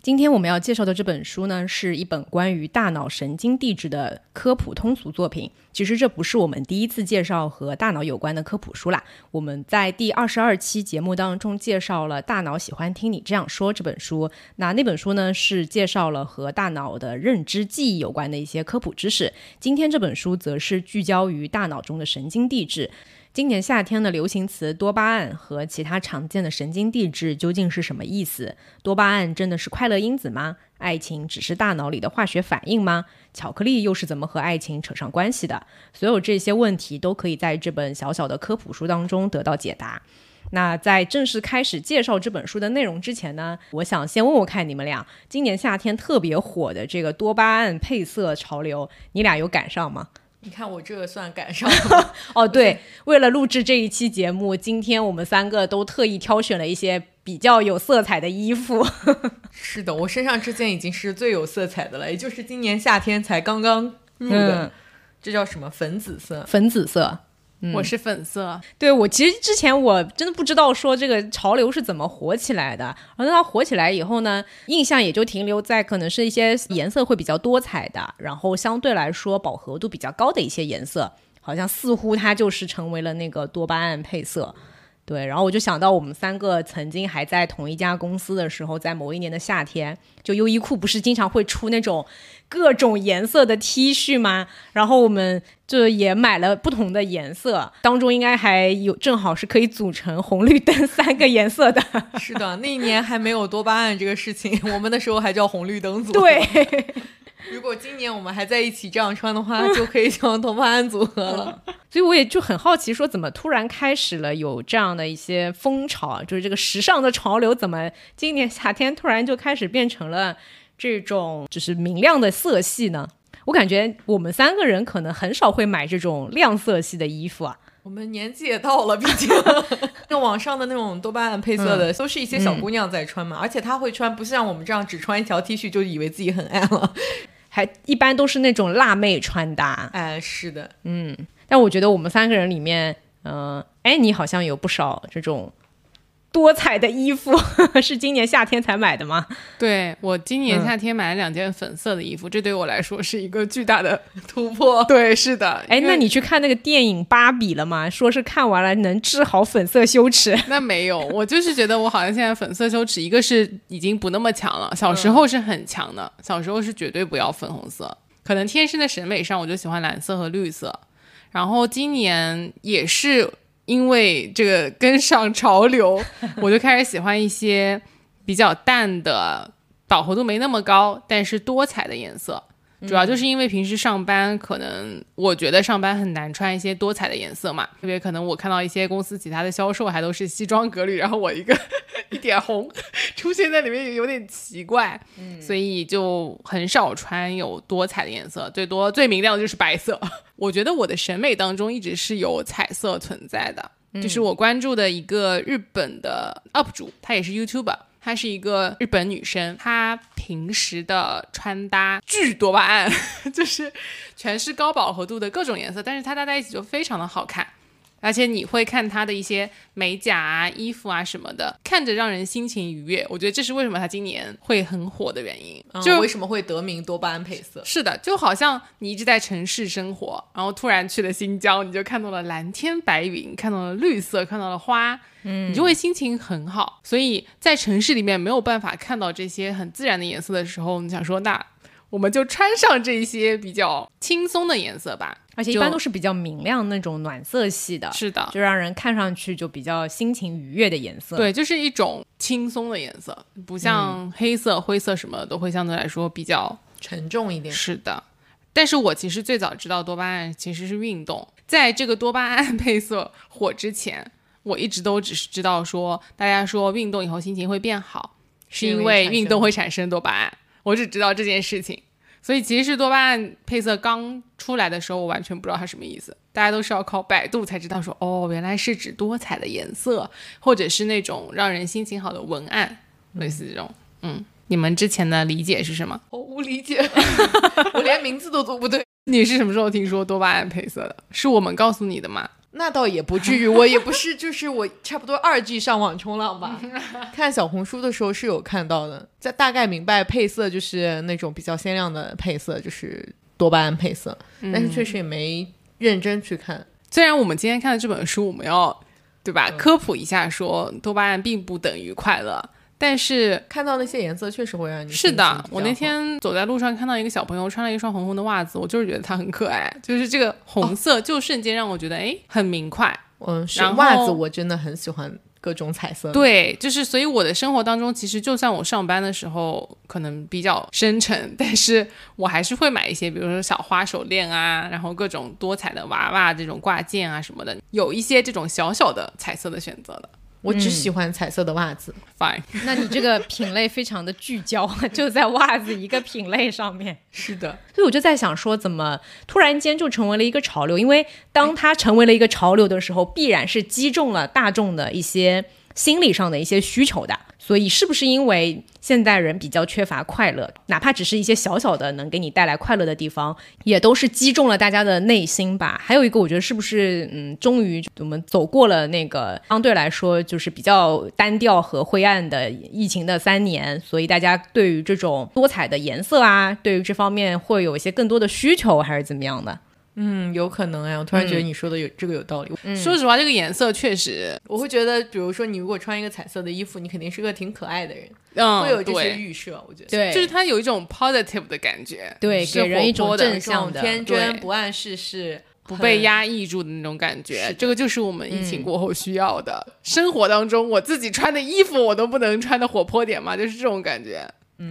今天我们要介绍的这本书呢，是一本关于大脑神经递质的科普通俗作品。其实这不是我们第一次介绍和大脑有关的科普书啦。我们在第二十二期节目当中介绍了《大脑喜欢听你这样说》这本书。那那本书呢，是介绍了和大脑的认知记忆有关的一些科普知识。今天这本书则是聚焦于大脑中的神经递质。今年夏天的流行词多巴胺和其他常见的神经递质究竟是什么意思？多巴胺真的是快乐因子吗？爱情只是大脑里的化学反应吗？巧克力又是怎么和爱情扯上关系的？所有这些问题都可以在这本小小的科普书当中得到解答。那在正式开始介绍这本书的内容之前呢，我想先问问看你们俩，今年夏天特别火的这个多巴胺配色潮流，你俩有赶上吗？你看我这个算赶上了 哦，对，为了录制这一期节目，今天我们三个都特意挑选了一些比较有色彩的衣服。是的，我身上这件已经是最有色彩的了，也就是今年夏天才刚刚入的，这叫什么粉紫色？粉紫色。我是粉色，对我其实之前我真的不知道说这个潮流是怎么火起来的，而它火起来以后呢，印象也就停留在可能是一些颜色会比较多彩的，然后相对来说饱和度比较高的一些颜色，好像似乎它就是成为了那个多巴胺配色。对，然后我就想到我们三个曾经还在同一家公司的时候，在某一年的夏天，就优衣库不是经常会出那种各种颜色的 T 恤吗？然后我们就也买了不同的颜色，当中应该还有正好是可以组成红绿灯三个颜色的。是的，那一年还没有多巴胺这个事情，我们那时候还叫红绿灯组。对。如果今年我们还在一起这样穿的话，就可以叫多巴胺组合了。所以我也就很好奇，说怎么突然开始了有这样的一些风潮，就是这个时尚的潮流，怎么今年夏天突然就开始变成了这种就是明亮的色系呢？我感觉我们三个人可能很少会买这种亮色系的衣服啊。我们年纪也到了，毕竟 那网上的那种多巴胺配色的，都是一些小姑娘在穿嘛，而且她会穿，不像我们这样只穿一条 T 恤就以为自己很爱了。还一般都是那种辣妹穿搭，哎，是的，嗯，但我觉得我们三个人里面，嗯，哎，你好像有不少这种。多彩的衣服 是今年夏天才买的吗？对我今年夏天买了两件粉色的衣服，这对我来说是一个巨大的突破。对，是的。哎，那你去看那个电影《芭比》了吗？说是看完了能治好粉色羞耻。那没有，我就是觉得我好像现在粉色羞耻，一个是已经不那么强了，小时候是很强的，小时候是绝对不要粉红色，可能天生的审美上我就喜欢蓝色和绿色，然后今年也是。因为这个跟上潮流，我就开始喜欢一些比较淡的、饱和度没那么高，但是多彩的颜色。主要就是因为平时上班，可能我觉得上班很难穿一些多彩的颜色嘛。特别可能我看到一些公司其他的销售还都是西装革履，然后我一个 一点红出现在里面，有点奇怪。所以就很少穿有多彩的颜色，最多最明亮的就是白色。我觉得我的审美当中一直是有彩色存在的，就是我关注的一个日本的 UP 主，她也是 YouTuber。她是一个日本女生，她平时的穿搭巨多巴胺，就是全是高饱和度的各种颜色，但是她搭在一起就非常的好看。而且你会看他的一些美甲啊、衣服啊什么的，看着让人心情愉悦。我觉得这是为什么他今年会很火的原因，就为什么会得名多巴胺配色。是的，就好像你一直在城市生活，然后突然去了新疆，你就看到了蓝天白云，看到了绿色，看到了花，嗯，你就会心情很好。所以在城市里面没有办法看到这些很自然的颜色的时候，你想说那。我们就穿上这些比较轻松的颜色吧，而且一般都是比较明亮那种暖色系的，是的，就让人看上去就比较心情愉悦的颜色。对，就是一种轻松的颜色，不像黑色、灰色什么都会相对来说比较沉重一点。是的，但是我其实最早知道多巴胺其实是运动，在这个多巴胺 配色火之前，我一直都只是知道说大家说运动以后心情会变好。是因为运动会产生多巴胺，我只知道这件事情。所以其实多巴胺配色刚出来的时候，我完全不知道它什么意思。大家都是要靠百度才知道，说哦，原来是指多彩的颜色，或者是那种让人心情好的文案，类似这种。嗯，你们之前的理解是什么？我无理解，我连名字都读不对。你是什么时候听说多巴胺配色的？是我们告诉你的吗？那倒也不至于，我也不是，就是我差不多二 G 上网冲浪吧。看小红书的时候是有看到的，在大概明白配色就是那种比较鲜亮的配色，就是多巴胺配色，但是确实也没认真去看。虽然我们今天看的这本书，我们要对吧科普一下，说多巴胺并不等于快乐。但是看到那些颜色确实会让你是的。我那天走在路上看到一个小朋友穿了一双红红的袜子，我就是觉得他很可爱。就是这个红色，就瞬间让我觉得哎很明快。嗯，是袜子我真的很喜欢各种彩色。对，就是所以我的生活当中，其实就算我上班的时候可能比较深沉，但是我还是会买一些，比如说小花手链啊，然后各种多彩的娃娃这种挂件啊什么的，有一些这种小小的彩色的选择的。我只喜欢彩色的袜子，fine。那你这个品类非常的聚焦，就在袜子一个品类上面。是的，所以我就在想说，怎么突然间就成为了一个潮流？因为当它成为了一个潮流的时候，必然是击中了大众的一些心理上的一些需求的。所以，是不是因为现代人比较缺乏快乐，哪怕只是一些小小的能给你带来快乐的地方，也都是击中了大家的内心吧？还有一个，我觉得是不是，嗯，终于我们走过了那个相对来说就是比较单调和灰暗的疫情的三年，所以大家对于这种多彩的颜色啊，对于这方面会有一些更多的需求，还是怎么样的？嗯，有可能哎，我突然觉得你说的有这个有道理。说实话，这个颜色确实，我会觉得，比如说你如果穿一个彩色的衣服，你肯定是个挺可爱的人，嗯，会有这些预设。我觉得，对，就是它有一种 positive 的感觉，对，给人一种正向的、天真、不谙世事、不被压抑住的那种感觉。这个就是我们疫情过后需要的。生活当中，我自己穿的衣服，我都不能穿的活泼点嘛，就是这种感觉。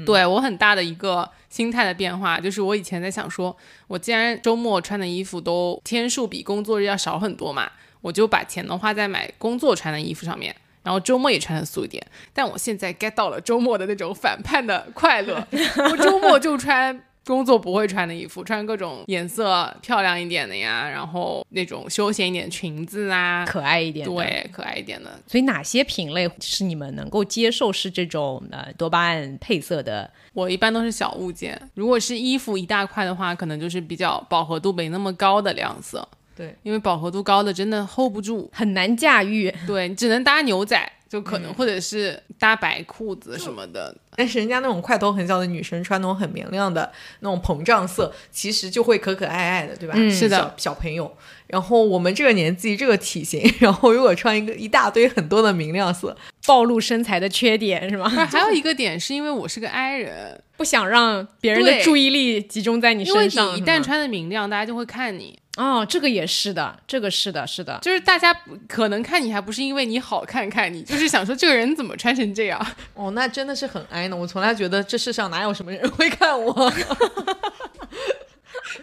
对我很大的一个。心态的变化，就是我以前在想说，我既然周末穿的衣服都天数比工作日要少很多嘛，我就把钱都花在买工作穿的衣服上面，然后周末也穿的素一点。但我现在 get 到了周末的那种反叛的快乐，我周末就穿。工作不会穿的衣服，穿各种颜色漂亮一点的呀，然后那种休闲一点裙子啊，可爱一点，对，可爱一点的。所以哪些品类是你们能够接受是这种呃多巴胺配色的？我一般都是小物件，如果是衣服一大块的话，可能就是比较饱和度没那么高的亮色。对，因为饱和度高的真的 hold 不住，很难驾驭。对，只能搭牛仔。就可能，或者是搭白裤子什么的，但是人家那种块头很小的女生穿那种很明亮的那种膨胀色，其实就会可可爱爱的，对吧？是的，小朋友。然后我们这个年纪，这个体型，然后如果穿一个一大堆很多的明亮色，暴露身材的缺点是吗？还有一个点是因为我是个 I 人，不想让别人的注意力集中在你身上。你一旦穿的明亮，大家就会看你。哦，这个也是的，这个是的，是的，就是大家可能看你还不是因为你好看看你，就是想说这个人怎么穿成这样。哦，那真的是很哀呢。我从来觉得这世上哪有什么人会看我。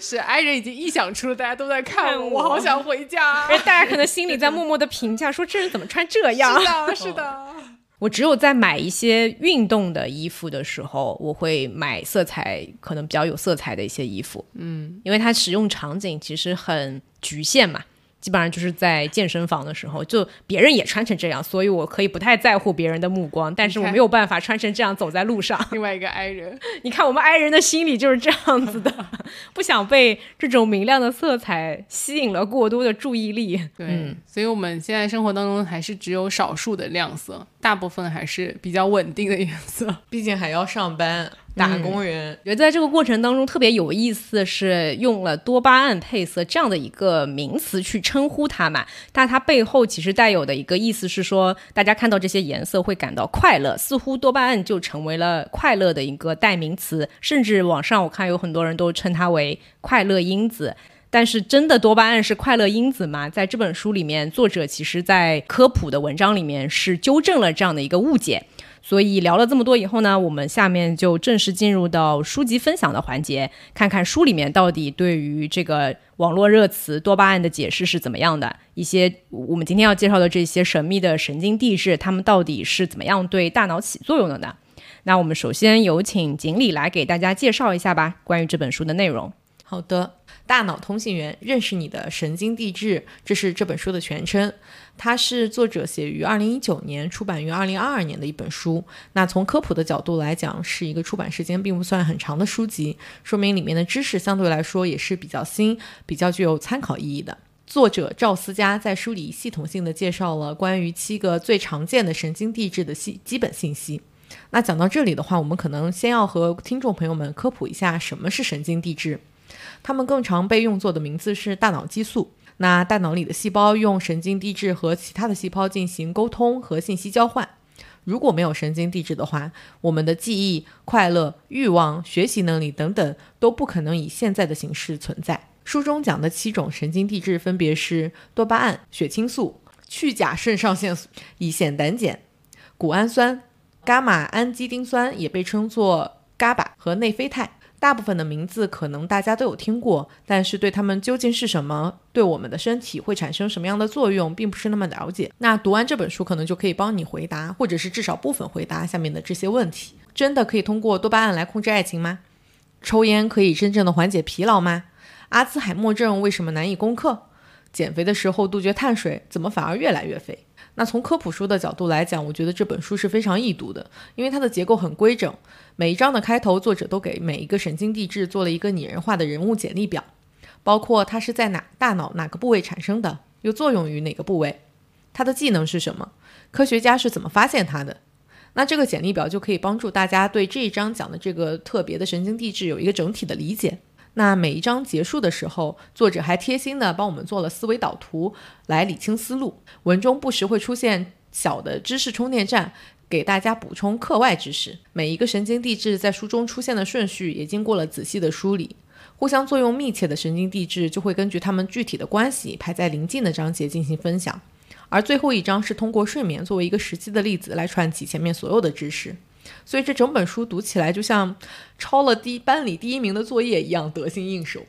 是哀人已经臆想出了大家都在看我，我好想回家。大家可能心里在默默的评价说这人怎么穿这 样。是的，是的。我只有在买一些运动的衣服的时候，我会买色彩可能比较有色彩的一些衣服，嗯，因为它使用场景其实很局限嘛。基本上就是在健身房的时候，就别人也穿成这样，所以我可以不太在乎别人的目光，但是我没有办法穿成这样走在路上。另外一个 I 人，你看我们 I 人的心理就是这样子的，不想被这种明亮的色彩吸引了过多的注意力。对，所以我们现在生活当中还是只有少数的亮色，大部分还是比较稳定的颜色，毕竟还要上班。打工人，觉得在这个过程当中特别有意思，是用了多巴胺配色这样的一个名词去称呼它嘛？但它背后其实带有的一个意思是说，大家看到这些颜色会感到快乐，似乎多巴胺就成为了快乐的一个代名词，甚至网上我看有很多人都称它为快乐因子。但是真的多巴胺是快乐因子吗？在这本书里面，作者其实在科普的文章里面是纠正了这样的一个误解。所以聊了这么多以后呢，我们下面就正式进入到书籍分享的环节，看看书里面到底对于这个网络热词多巴胺的解释是怎么样的。一些我们今天要介绍的这些神秘的神经递质，它们到底是怎么样对大脑起作用的呢？那我们首先有请锦鲤来给大家介绍一下吧，关于这本书的内容。好的，《大脑通信员：认识你的神经递质》，这是这本书的全称。它是作者写于二零一九年，出版于二零二二年的一本书。那从科普的角度来讲，是一个出版时间并不算很长的书籍，说明里面的知识相对来说也是比较新、比较具有参考意义的。作者赵思佳在书里系统性的介绍了关于七个最常见的神经递质的信基本信息。那讲到这里的话，我们可能先要和听众朋友们科普一下什么是神经递质。它们更常被用作的名字是大脑激素。那大脑里的细胞用神经递质和其他的细胞进行沟通和信息交换。如果没有神经递质的话，我们的记忆、快乐、欲望、学习能力等等都不可能以现在的形式存在。书中讲的七种神经递质分别是多巴胺、血清素、去甲肾上腺素、乙酰胆碱、谷氨酸、伽马氨基丁酸，也被称作 GABA 和内啡肽。大部分的名字可能大家都有听过，但是对他们究竟是什么，对我们的身体会产生什么样的作用，并不是那么了解。那读完这本书，可能就可以帮你回答，或者是至少部分回答下面的这些问题：真的可以通过多巴胺来控制爱情吗？抽烟可以真正的缓解疲劳吗？阿兹海默症为什么难以攻克？减肥的时候杜绝碳水，怎么反而越来越肥？那从科普书的角度来讲，我觉得这本书是非常易读的，因为它的结构很规整。每一章的开头，作者都给每一个神经递质做了一个拟人化的人物简历表，包括它是在哪大脑哪个部位产生的，又作用于哪个部位，它的技能是什么，科学家是怎么发现它的。那这个简历表就可以帮助大家对这一章讲的这个特别的神经递质有一个整体的理解。那每一章结束的时候，作者还贴心的帮我们做了思维导图，来理清思路。文中不时会出现小的知识充电站，给大家补充课外知识。每一个神经递质在书中出现的顺序也经过了仔细的梳理。互相作用密切的神经递质就会根据它们具体的关系排在临近的章节进行分享。而最后一章是通过睡眠作为一个实际的例子来串起前面所有的知识。所以这整本书读起来就像抄了第班里第一名的作业一样得心应手，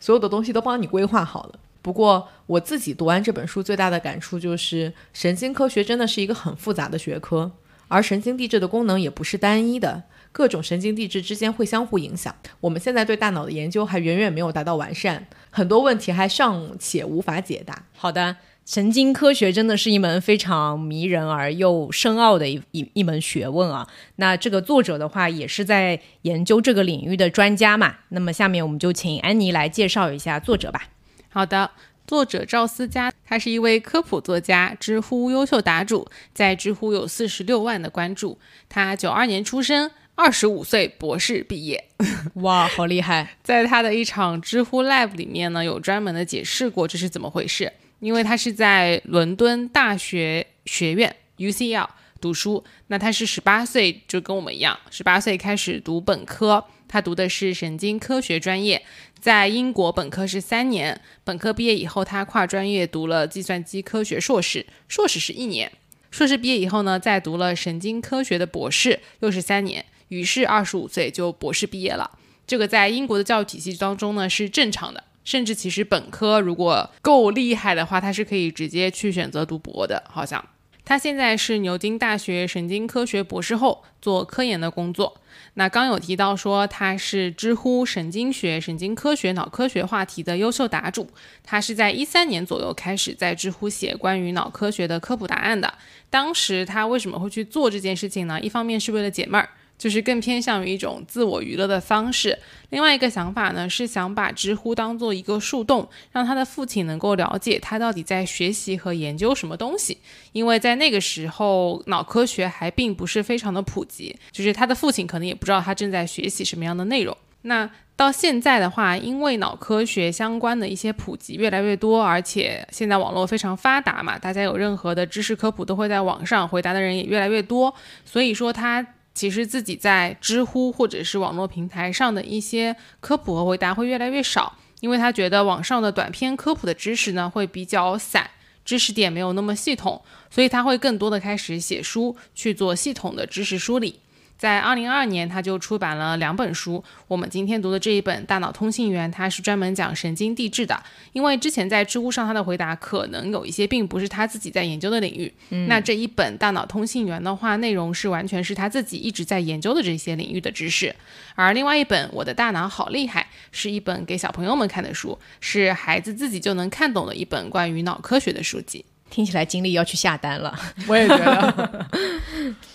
所有的东西都帮你规划好了。不过我自己读完这本书最大的感触就是，神经科学真的是一个很复杂的学科，而神经递质的功能也不是单一的，各种神经递质之间会相互影响。我们现在对大脑的研究还远远没有达到完善，很多问题还尚且无法解答。好的。神经科学真的是一门非常迷人而又深奥的一一一门学问啊！那这个作者的话也是在研究这个领域的专家嘛。那么下面我们就请安妮来介绍一下作者吧。好的，作者赵思佳，他是一位科普作家，知乎优秀答主，在知乎有四十六万的关注。他九二年出生，二十五岁博士毕业，哇，好厉害！在他的一场知乎 Live 里面呢，有专门的解释过这是怎么回事。因为他是在伦敦大学学院 UCL 读书，那他是十八岁就跟我们一样，十八岁开始读本科，他读的是神经科学专业，在英国本科是三年，本科毕业以后他跨专业读了计算机科学硕士，硕士是一年，硕士毕业以后呢，再读了神经科学的博士，又是三年，于是二十五岁就博士毕业了，这个在英国的教育体系当中呢是正常的。甚至其实本科如果够厉害的话，他是可以直接去选择读博的。好像他现在是牛津大学神经科学博士后，做科研的工作。那刚有提到说他是知乎神经学、神经科学、脑科学话题的优秀答主。他是在一三年左右开始在知乎写关于脑科学的科普答案的。当时他为什么会去做这件事情呢？一方面是为了解闷儿。就是更偏向于一种自我娱乐的方式。另外一个想法呢，是想把知乎当做一个树洞，让他的父亲能够了解他到底在学习和研究什么东西。因为在那个时候，脑科学还并不是非常的普及，就是他的父亲可能也不知道他正在学习什么样的内容。那到现在的话，因为脑科学相关的一些普及越来越多，而且现在网络非常发达嘛，大家有任何的知识科普都会在网上回答的人也越来越多，所以说他。其实自己在知乎或者是网络平台上的一些科普和回答会越来越少，因为他觉得网上的短篇科普的知识呢会比较散，知识点没有那么系统，所以他会更多的开始写书去做系统的知识梳理。在二零二二年，他就出版了两本书。我们今天读的这一本《大脑通信员》，它是专门讲神经递质的。因为之前在知乎上他的回答可能有一些并不是他自己在研究的领域，那这一本《大脑通信员》的话，内容是完全是他自己一直在研究的这些领域的知识。而另外一本《我的大脑好厉害》是一本给小朋友们看的书，是孩子自己就能看懂的一本关于脑科学的书籍。听起来经历要去下单了。我也觉得。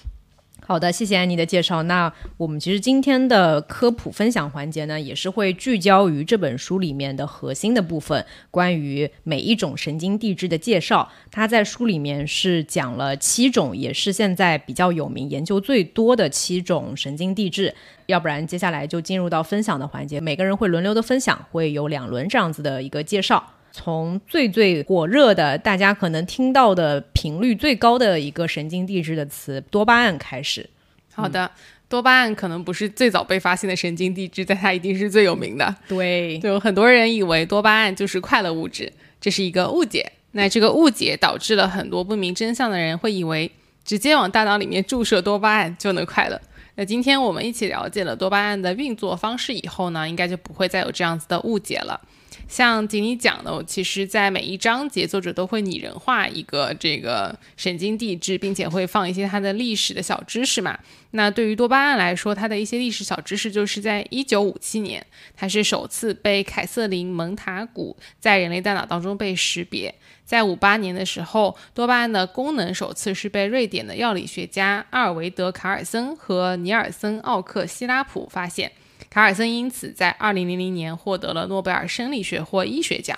好的，谢谢安妮的介绍。那我们其实今天的科普分享环节呢，也是会聚焦于这本书里面的核心的部分，关于每一种神经递质的介绍。它在书里面是讲了七种，也是现在比较有名、研究最多的七种神经递质。要不然，接下来就进入到分享的环节，每个人会轮流的分享，会有两轮这样子的一个介绍。从最最火热的，大家可能听到的频率最高的一个神经递质的词多巴胺开始。好的，多巴胺可能不是最早被发现的神经递质，但它一定是最有名的。对，就很多人以为多巴胺就是快乐物质，这是一个误解。那这个误解导致了很多不明真相的人会以为直接往大脑里面注射多巴胺就能快乐。那今天我们一起了解了多巴胺的运作方式以后呢，应该就不会再有这样子的误解了。像锦鲤讲的，我其实，在每一章节，作者都会拟人化一个这个神经递质，并且会放一些它的历史的小知识嘛。那对于多巴胺来说，它的一些历史小知识，就是在一九五七年，它是首次被凯瑟琳·蒙塔古在人类大脑当中被识别。在五八年的时候，多巴胺的功能首次是被瑞典的药理学家阿尔维德·卡尔森和尼尔森·奥克西拉普发现。卡尔森因此在二零零零年获得了诺贝尔生理学或医学奖。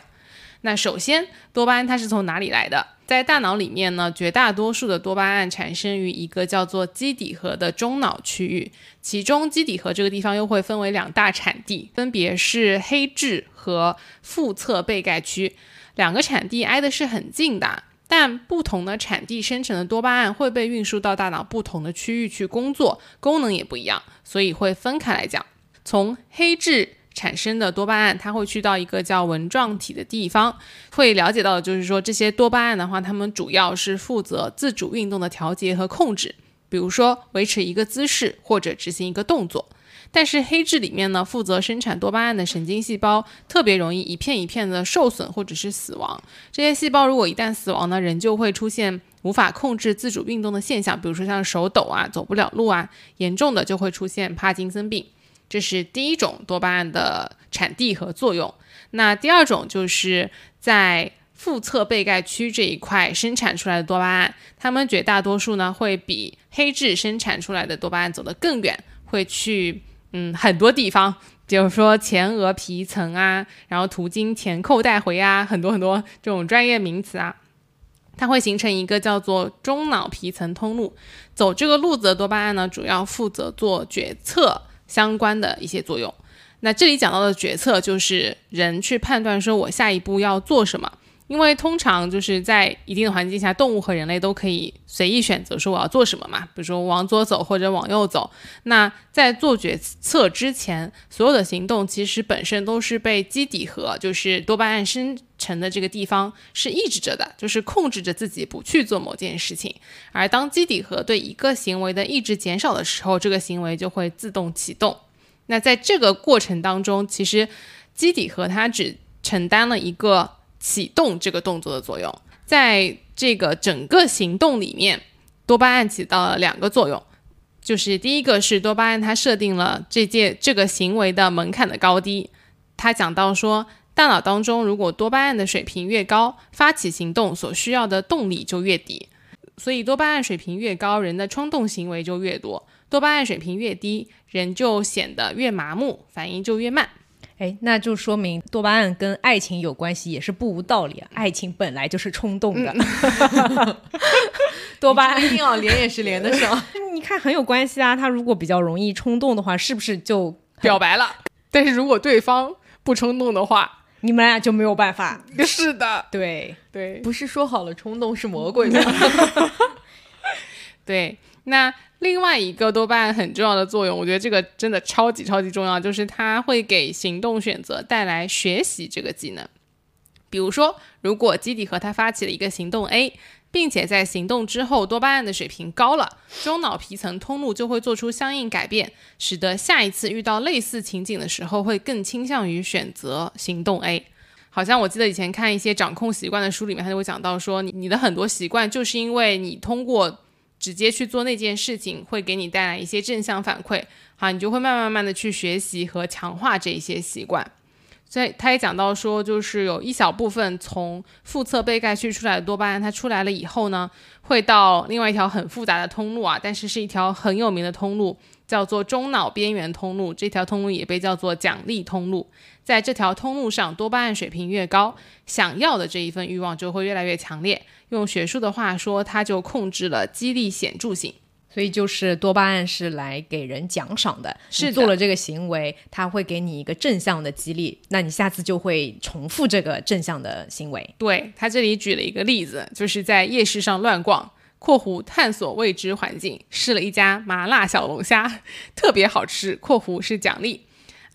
那首先，多巴胺它是从哪里来的？在大脑里面呢，绝大多数的多巴胺产生于一个叫做基底核的中脑区域，其中基底核这个地方又会分为两大产地，分别是黑质和腹侧背盖区。两个产地挨的是很近的，但不同的产地生成的多巴胺会被运输到大脑不同的区域去工作，功能也不一样，所以会分开来讲。从黑质产生的多巴胺，它会去到一个叫纹状体的地方，会了解到的就是说，这些多巴胺的话，它们主要是负责自主运动的调节和控制，比如说维持一个姿势或者执行一个动作。但是黑质里面呢，负责生产多巴胺的神经细胞特别容易一片一片的受损或者是死亡。这些细胞如果一旦死亡呢，人就会出现无法控制自主运动的现象，比如说像手抖啊、走不了路啊，严重的就会出现帕金森病。这是第一种多巴胺的产地和作用。那第二种就是在腹侧背盖区这一块生产出来的多巴胺，它们绝大多数呢会比黑质生产出来的多巴胺走得更远，会去嗯很多地方，比如说前额皮层啊，然后途经前扣带回啊，很多很多这种专业名词啊，它会形成一个叫做中脑皮层通路。走这个路子的多巴胺呢，主要负责做决策。相关的一些作用，那这里讲到的决策就是人去判断说我下一步要做什么，因为通常就是在一定的环境下，动物和人类都可以随意选择说我要做什么嘛，比如说往左走或者往右走。那在做决策之前，所有的行动其实本身都是被基底核，就是多巴胺生成的这个地方是抑制着的，就是控制着自己不去做某件事情。而当基底核对一个行为的抑制减少的时候，这个行为就会自动启动。那在这个过程当中，其实基底核它只承担了一个启动这个动作的作用。在这个整个行动里面，多巴胺起到了两个作用。就是第一个是多巴胺，它设定了这件这个行为的门槛的高低。他讲到说，大脑当中如果多巴胺的水平越高，发起行动所需要的动力就越低。所以多巴胺水平越高，人的冲动行为就越多；多巴胺水平越低，人就显得越麻木，反应就越慢。哎，那就说明多巴胺跟爱情有关系，也是不无道理啊。爱情本来就是冲动的。多巴胺一定要连也是连得上，你看很有关系啊。他如果比较容易冲动的话，是不是就表白了？但是如果对方不冲动的话，你们俩就没有办法。是的，对对，不是说好了冲动是魔鬼吗？对，那另外一个多巴胺很重要的作用，我觉得这个真的超级超级重要，就是它会给行动选择带来学习这个技能。比如说，如果基底和他发起了一个行动 A。并且在行动之后，多巴胺的水平高了，中脑皮层通路就会做出相应改变，使得下一次遇到类似情景的时候，会更倾向于选择行动 A。好像我记得以前看一些掌控习惯的书里面，他就会讲到说，你你的很多习惯就是因为你通过直接去做那件事情，会给你带来一些正向反馈，好，你就会慢慢慢慢的去学习和强化这一些习惯。所以他也讲到说，就是有一小部分从腹侧被盖区出来的多巴胺，它出来了以后呢，会到另外一条很复杂的通路啊，但是是一条很有名的通路，叫做中脑边缘通路。这条通路也被叫做奖励通路。在这条通路上，多巴胺水平越高，想要的这一份欲望就会越来越强烈。用学术的话说，它就控制了激励显著性。所以就是多巴胺是来给人奖赏的，是的做了这个行为，它会给你一个正向的激励，那你下次就会重复这个正向的行为。对他这里举了一个例子，就是在夜市上乱逛（括弧探索未知环境），试了一家麻辣小龙虾，特别好吃（括弧是奖励）。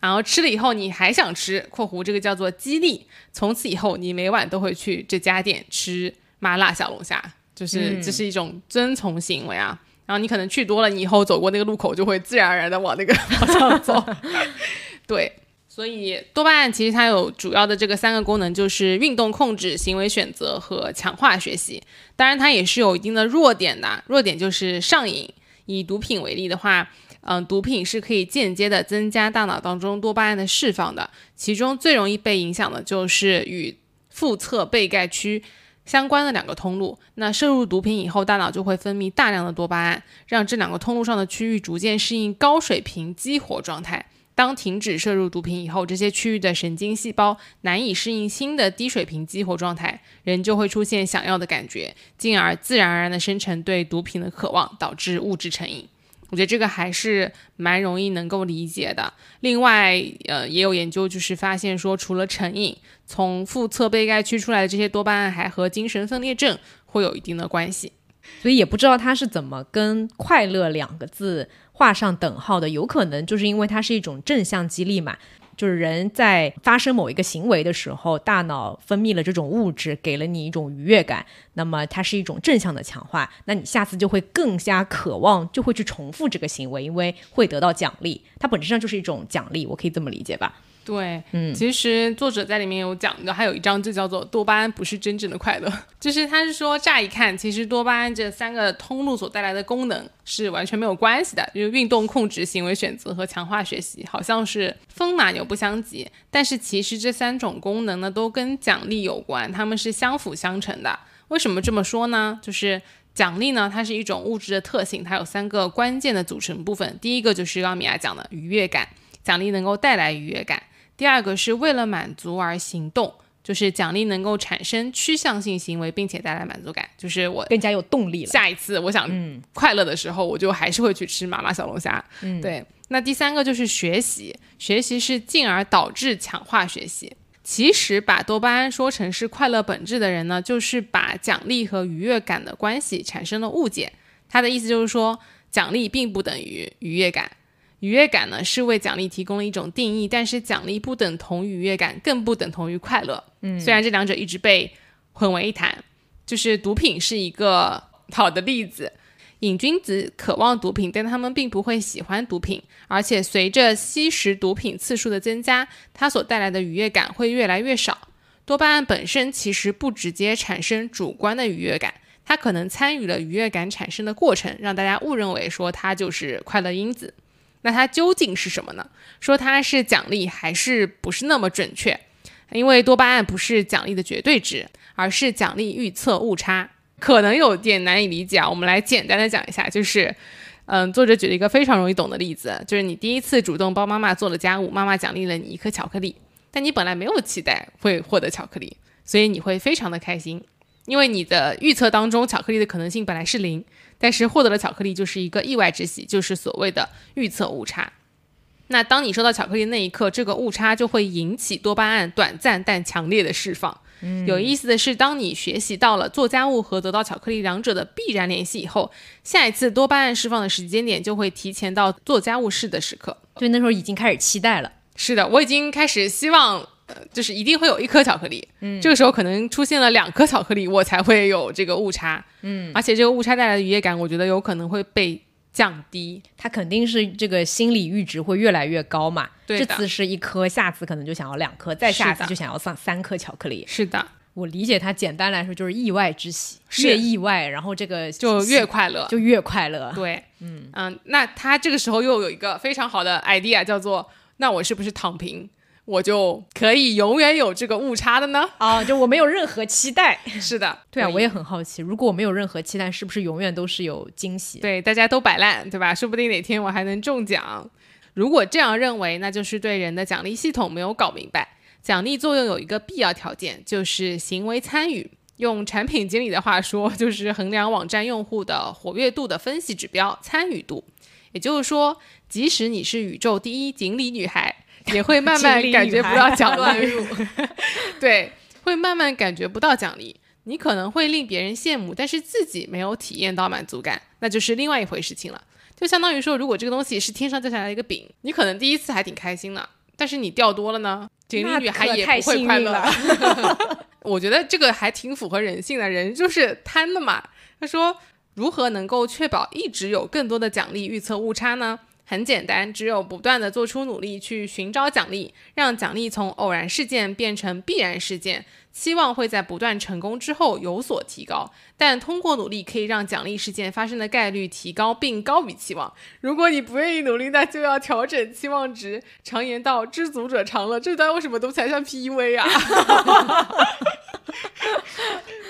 然后吃了以后你还想吃（括弧这个叫做激励），从此以后你每晚都会去这家店吃麻辣小龙虾，就是这是一种遵从行为啊。然后你可能去多了，你以后走过那个路口就会自然而然的往那个 方向走。对，所以多巴胺其实它有主要的这个三个功能，就是运动控制、行为选择和强化学习。当然，它也是有一定的弱点的，弱点就是上瘾。以毒品为例的话，嗯，毒品是可以间接的增加大脑当中多巴胺的释放的，其中最容易被影响的就是与腹侧被盖区。相关的两个通路，那摄入毒品以后，大脑就会分泌大量的多巴胺，让这两个通路上的区域逐渐适应高水平激活状态。当停止摄入毒品以后，这些区域的神经细胞难以适应新的低水平激活状态，人就会出现想要的感觉，进而自然而然的生成对毒品的渴望，导致物质成瘾。我觉得这个还是蛮容易能够理解的。另外，呃，也有研究就是发现说，除了成瘾，从腹侧被盖区出来的这些多巴胺还和精神分裂症会有一定的关系。所以也不知道它是怎么跟“快乐”两个字画上等号的，有可能就是因为它是一种正向激励嘛。就是人在发生某一个行为的时候，大脑分泌了这种物质，给了你一种愉悦感，那么它是一种正向的强化，那你下次就会更加渴望，就会去重复这个行为，因为会得到奖励，它本质上就是一种奖励，我可以这么理解吧？对，嗯其实作者在里面有讲的，还有一章就叫做“多巴胺不是真正的快乐”，就是他是说，乍一看，其实多巴胺这三个通路所带来的功能是完全没有关系的，就是运动控制、行为选择和强化学习，好像是风马牛不相及。但是其实这三种功能呢，都跟奖励有关，它们是相辅相成的。为什么这么说呢？就是奖励呢，它是一种物质的特性，它有三个关键的组成部分。第一个就是刚刚米娅讲的愉悦感，奖励能够带来愉悦感。第二个是为了满足而行动，就是奖励能够产生趋向性行为，并且带来满足感。就是我更加有动力了。下一次我想嗯快乐的时候，我就还是会去吃麻辣小龙虾。嗯，对，那第三个就是学习，学习是进而导致强化学习。其实把多巴胺说成是快乐本质的人呢，就是把奖励和愉悦感的关系产生了误解。他的意思就是说，奖励并不等于愉悦感，愉悦感呢是为奖励提供了一种定义，但是奖励不等同于愉悦感，更不等同于快乐。嗯，虽然这两者一直被混为一谈，就是毒品是一个好的例子。瘾君子渴望毒品，但他们并不会喜欢毒品，而且随着吸食毒品次数的增加，它所带来的愉悦感会越来越少。多巴胺本身其实不直接产生主观的愉悦感，它可能参与了愉悦感产生的过程，让大家误认为说它就是快乐因子。那它究竟是什么呢？说它是奖励还是不是那么准确？因为多巴胺不是奖励的绝对值，而是奖励预测误差。可能有点难以理解啊，我们来简单的讲一下，就是，嗯，作者举了一个非常容易懂的例子，就是你第一次主动帮妈妈做了家务，妈妈奖励了你一颗巧克力，但你本来没有期待会获得巧克力，所以你会非常的开心，因为你的预测当中巧克力的可能性本来是零，但是获得了巧克力就是一个意外之喜，就是所谓的预测误差。那当你收到巧克力的那一刻，这个误差就会引起多巴胺短暂但强烈的释放。嗯有意思的是，当你学习到了做家务和得到巧克力两者的必然联系以后，下一次多巴胺释放的时间点就会提前到做家务事的时刻。所以那时候已经开始期待了。是的，我已经开始希望呃就是一定会有一颗巧克力。嗯，这个时候可能出现了两颗巧克力，我才会有这个误差。嗯，而且这个误差带来的愉悦感，我觉得有可能会被降低。它肯定是这个心理阈值会越来越高嘛。对的这次是一颗，下次可能就想要两颗，再下次就想要三三颗巧克力。是的，我理解它简单来说就是意外之喜，越意外，然后这个就越快乐。就越快乐。对，嗯那他这个时候又有一个非常好的 idea，叫做那我是不是躺平，我就可以永远有这个误差的呢？啊，就我没有任何期待。是的，对啊，我也很好奇，如果我没有任何期待，是不是永远都是有惊喜？对，大家都摆烂，对吧？说不定哪天我还能中奖。如果这样认为，那就是对人的奖励系统没有搞明白。奖励作用有一个必要条件，就是行为参与。用产品经理的话说，就是衡量网站用户的活跃度的分析指标——参与度。也就是说，即使你是宇宙第一锦鲤女孩，也会慢慢感觉不到奖乱励。对，会慢慢感觉不到奖励。你可能会令别人羡慕，但是自己没有体验到满足感，那就是另外一回事情了。就相当于说，如果这个东西是天上掉下来的一个饼，你可能第一次还挺开心的，但是你掉多了呢，锦鲤那女孩也不会快乐。我觉得这个还挺符合人性的，人就是贪的嘛。他说，如何能够确保一直有更多的奖励预测误差呢？很简单，只有不断的做出努力去寻找奖励，让奖励从偶然事件变成必然事件，期望会在不断成功之后有所提高。但通过努力可以让奖励事件发生的概率提高，并高于期望。如果你不愿意努力，那就要调整期望值。常言道，知足者常乐。这段为什么读起来像 PUA 啊？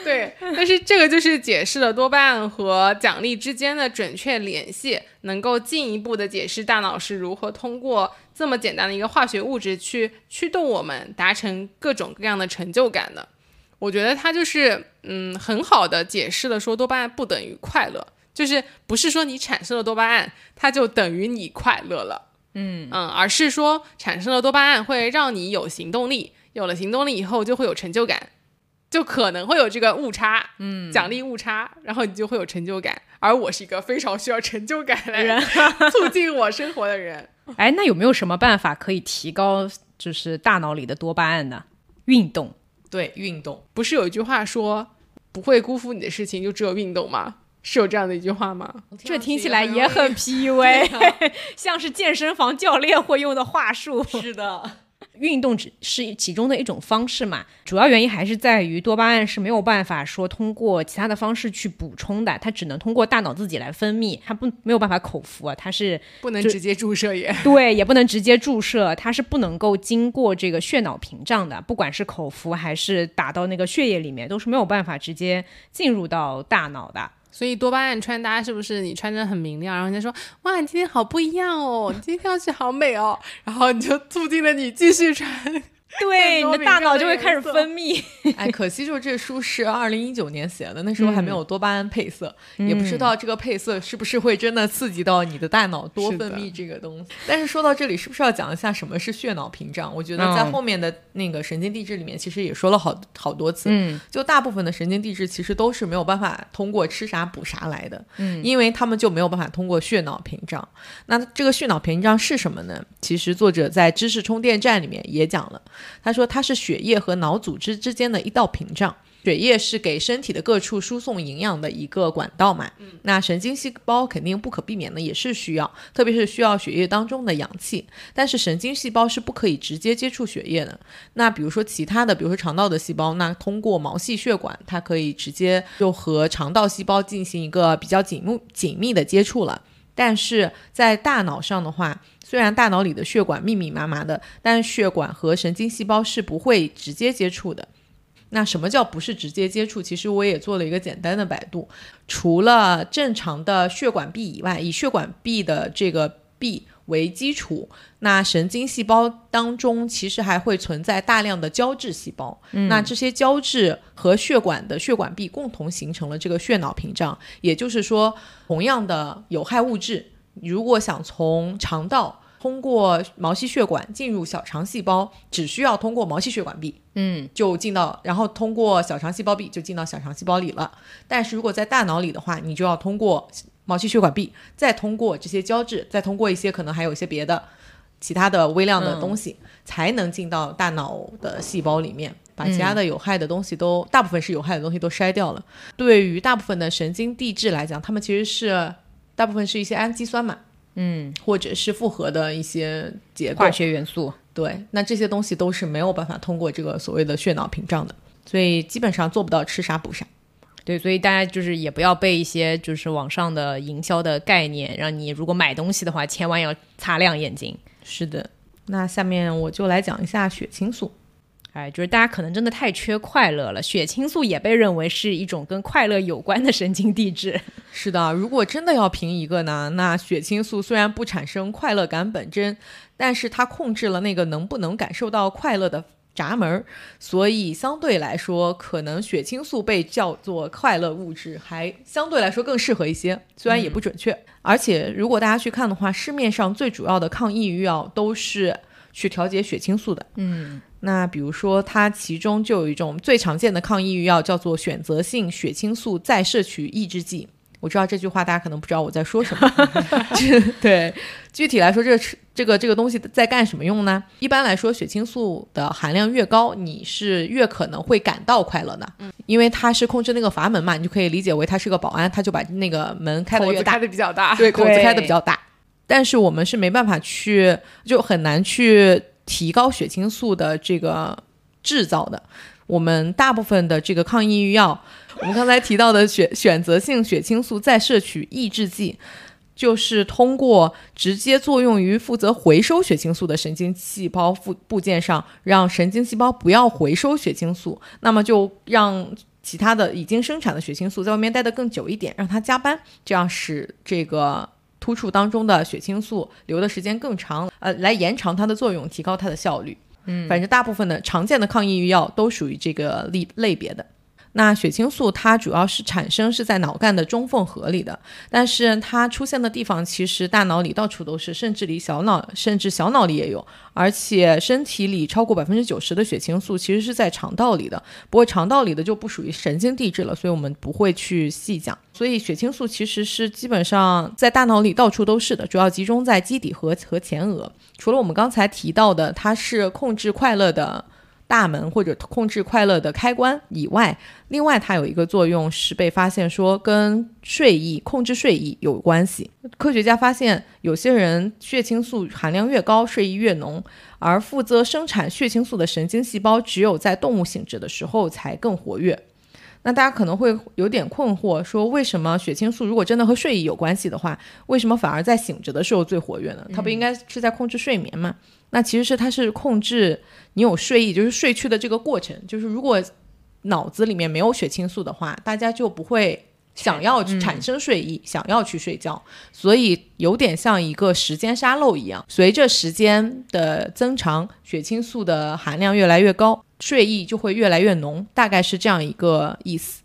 对，但是这个就是解释了多巴胺和奖励之间的准确联系，能够进一步的解释大脑是如何通过这么简单的一个化学物质去驱动我们达成各种各样的成就感的。我觉得它就是嗯，很好的解释了说多巴胺不等于快乐，就是不是说你产生了多巴胺，它就等于你快乐了。嗯嗯，而是说产生了多巴胺会让你有行动力，有了行动力以后就会有成就感，就可能会有这个误差，嗯，奖励误差，然后你就会有成就感。而我是一个非常需要成就感来促进我生活的人。哎，那有没有什么办法可以提高就是大脑里的多巴胺呢？运动。对，运动。不是有一句话说不会辜负你的事情就只有运动吗？是有这样的一句话吗？这听起来也很 PUA，像是健身房教练会用的话术。是的，运动只是其中的一种方式嘛，主要原因还是在于多巴胺是没有办法说通过其他的方式去补充的，它只能通过大脑自己来分泌，它不没有办法口服啊，它是不能直接注射也。对，也不能直接注射，它是不能够经过这个血脑屏障的，不管是口服还是打到那个血液里面，都是没有办法直接进入到大脑的。所以多巴胺穿搭是不是你穿着很明亮，然后人家说哇你今天好不一样哦，你今天看上去好美哦，然后你就促进了你继续穿。对，你的大脑就会开始分泌。哎，可惜就是这书是二零一九年写的，那时候还没有多巴胺配色，也不知道这个配色是不是会真的刺激到你的大脑多分泌这个东西。但是说到这里，是不是要讲一下什么是血脑屏障？我觉得在嗯后面的那个神经递质里面，其实也说了好好多次。嗯，就大部分的神经递质其实都是没有办法通过吃啥补啥来的，嗯，因为他们就没有办法通过血脑屏障。那这个血脑屏障是什么呢？其实作者在知识充电站里面也讲了，他说它是血液和脑组织之间的一道屏障。血液是给身体的各处输送营养的一个管道嘛，那神经细胞肯定不可避免的也是需要，特别是需要血液当中的氧气，但是神经细胞是不可以直接接触血液的。那比如说其他的，比如说肠道的细胞，那通过毛细血管，它可以直接就和肠道细胞进行一个比较紧密紧密的接触了。但是在大脑上的话，虽然大脑里的血管密密麻麻的，但血管和神经细胞是不会直接接触的。那什么叫不是直接接触？其实我也做了一个简单的百度，除了正常的血管壁以外，以血管壁的这个壁为基础，那神经细胞当中其实还会存在大量的胶质细胞。那这些胶质和血管的血管壁共同形成了这个血脑屏障，也就是说，同样的有害物质，如果想从肠道通过毛细血管进入小肠细胞，只需要通过毛细血管壁，嗯，就进到，然后通过小肠细胞壁就进到小肠细胞里了。但是如果在大脑里的话，你就要通过毛细血管壁，再通过这些胶质，再通过一些可能还有一些别的其他的微量的东西，才能进到大脑的细胞里面，把其他的有害的东西都，大部分是有害的东西都筛掉了。对于大部分的神经递质来讲，它们其实是大部分是一些氨基酸嘛，嗯，或者是复合的一些结构化。学元素。对，那这些东西都是没有办法通过这个所谓的血脑屏障的，所以基本上做不到吃啥补啥。对，所以大家就是也不要被一些就是网上的营销的概念，让你如果买东西的话，千万要擦亮眼睛。是的，那下面我就来讲一下血清素。哎，就是大家可能真的太缺快乐了，血清素也被认为是一种跟快乐有关的神经递质。是的，如果真的要评一个呢，那血清素虽然不产生快乐感本真，但是它控制了那个能不能感受到快乐的闸门儿，所以相对来说，可能血清素被叫做快乐物质，还相对来说更适合一些，虽然也不准确。而且如果大家去看的话，市面上最主要的抗抑郁药都是去调节血清素的。嗯，那比如说，它其中就有一种最常见的抗抑郁药，叫做选择性血清素再摄取抑制剂。我知道这句话大家可能不知道我在说什么，这 对，具体来说，这个吃这个这个东西在干什么用呢？一般来说，血清素的含量越高，你是越可能会感到快乐的，因为它是控制那个阀门嘛，你就可以理解为它是个保安，他就把那个门开得越大，开的比较大。对，口子开的比较大。但是我们是没办法去，就很难去提高血清素的这个制造的。我们大部分的这个抗抑郁药，我们刚才提到的选选择性血清素再摄取抑制剂，就是通过直接作用于负责回收血清素的神经细胞部部件上，让神经细胞不要回收血清素，那么就让其他的已经生产的血清素在外面待得更久一点，让它加班，这样使这个突触当中的血清素留的时间更长，呃，来延长它的作用，提高它的效率。嗯，反正大部分的常见的抗抑郁药都属于这个类类别的。那血清素它主要是产生是在脑干的中缝合里的，但是它出现的地方其实大脑里到处都是，甚至离小脑甚至小脑里也有，而且身体里超过百分之九十的血清素其实是在肠道里的，不过肠道里的就不属于神经递质了，所以我们不会去细讲。所以血清素其实是基本上在大脑里到处都是的，主要集中在基底和和前额。除了我们刚才提到的，它是控制快乐的大门或者控制快乐的开关以外，另外它有一个作用是被发现说跟睡意、控制睡意有关系。科学家发现，有些人血清素含量越高，睡意越浓，而负责生产血清素的神经细胞只有在动物醒着的时候才更活跃。那大家可能会有点困惑，说为什么血清素如果真的和睡意有关系的话，为什么反而在醒着的时候最活跃呢？它不应该是在控制睡眠吗？那其实是它是控制你有睡意，就是睡去的这个过程。就是如果脑子里面没有血清素的话，大家就不会想要去产生睡意，想要去睡觉。所以有点像一个时间沙漏一样，随着时间的增长，血清素的含量越来越高，睡意就会越来越浓，大概是这样一个意思。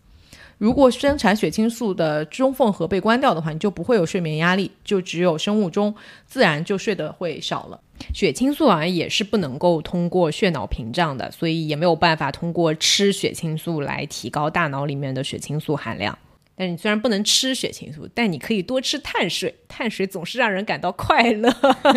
如果生产血清素的中缝合被关掉的话，你就不会有睡眠压力，就只有生物钟，自然就睡得会少了。血清素啊也是不能够通过血脑屏障的，所以也没有办法通过吃血清素来提高大脑里面的血清素含量。但你虽然不能吃血清素，但你可以多吃碳水，碳水总是让人感到快乐。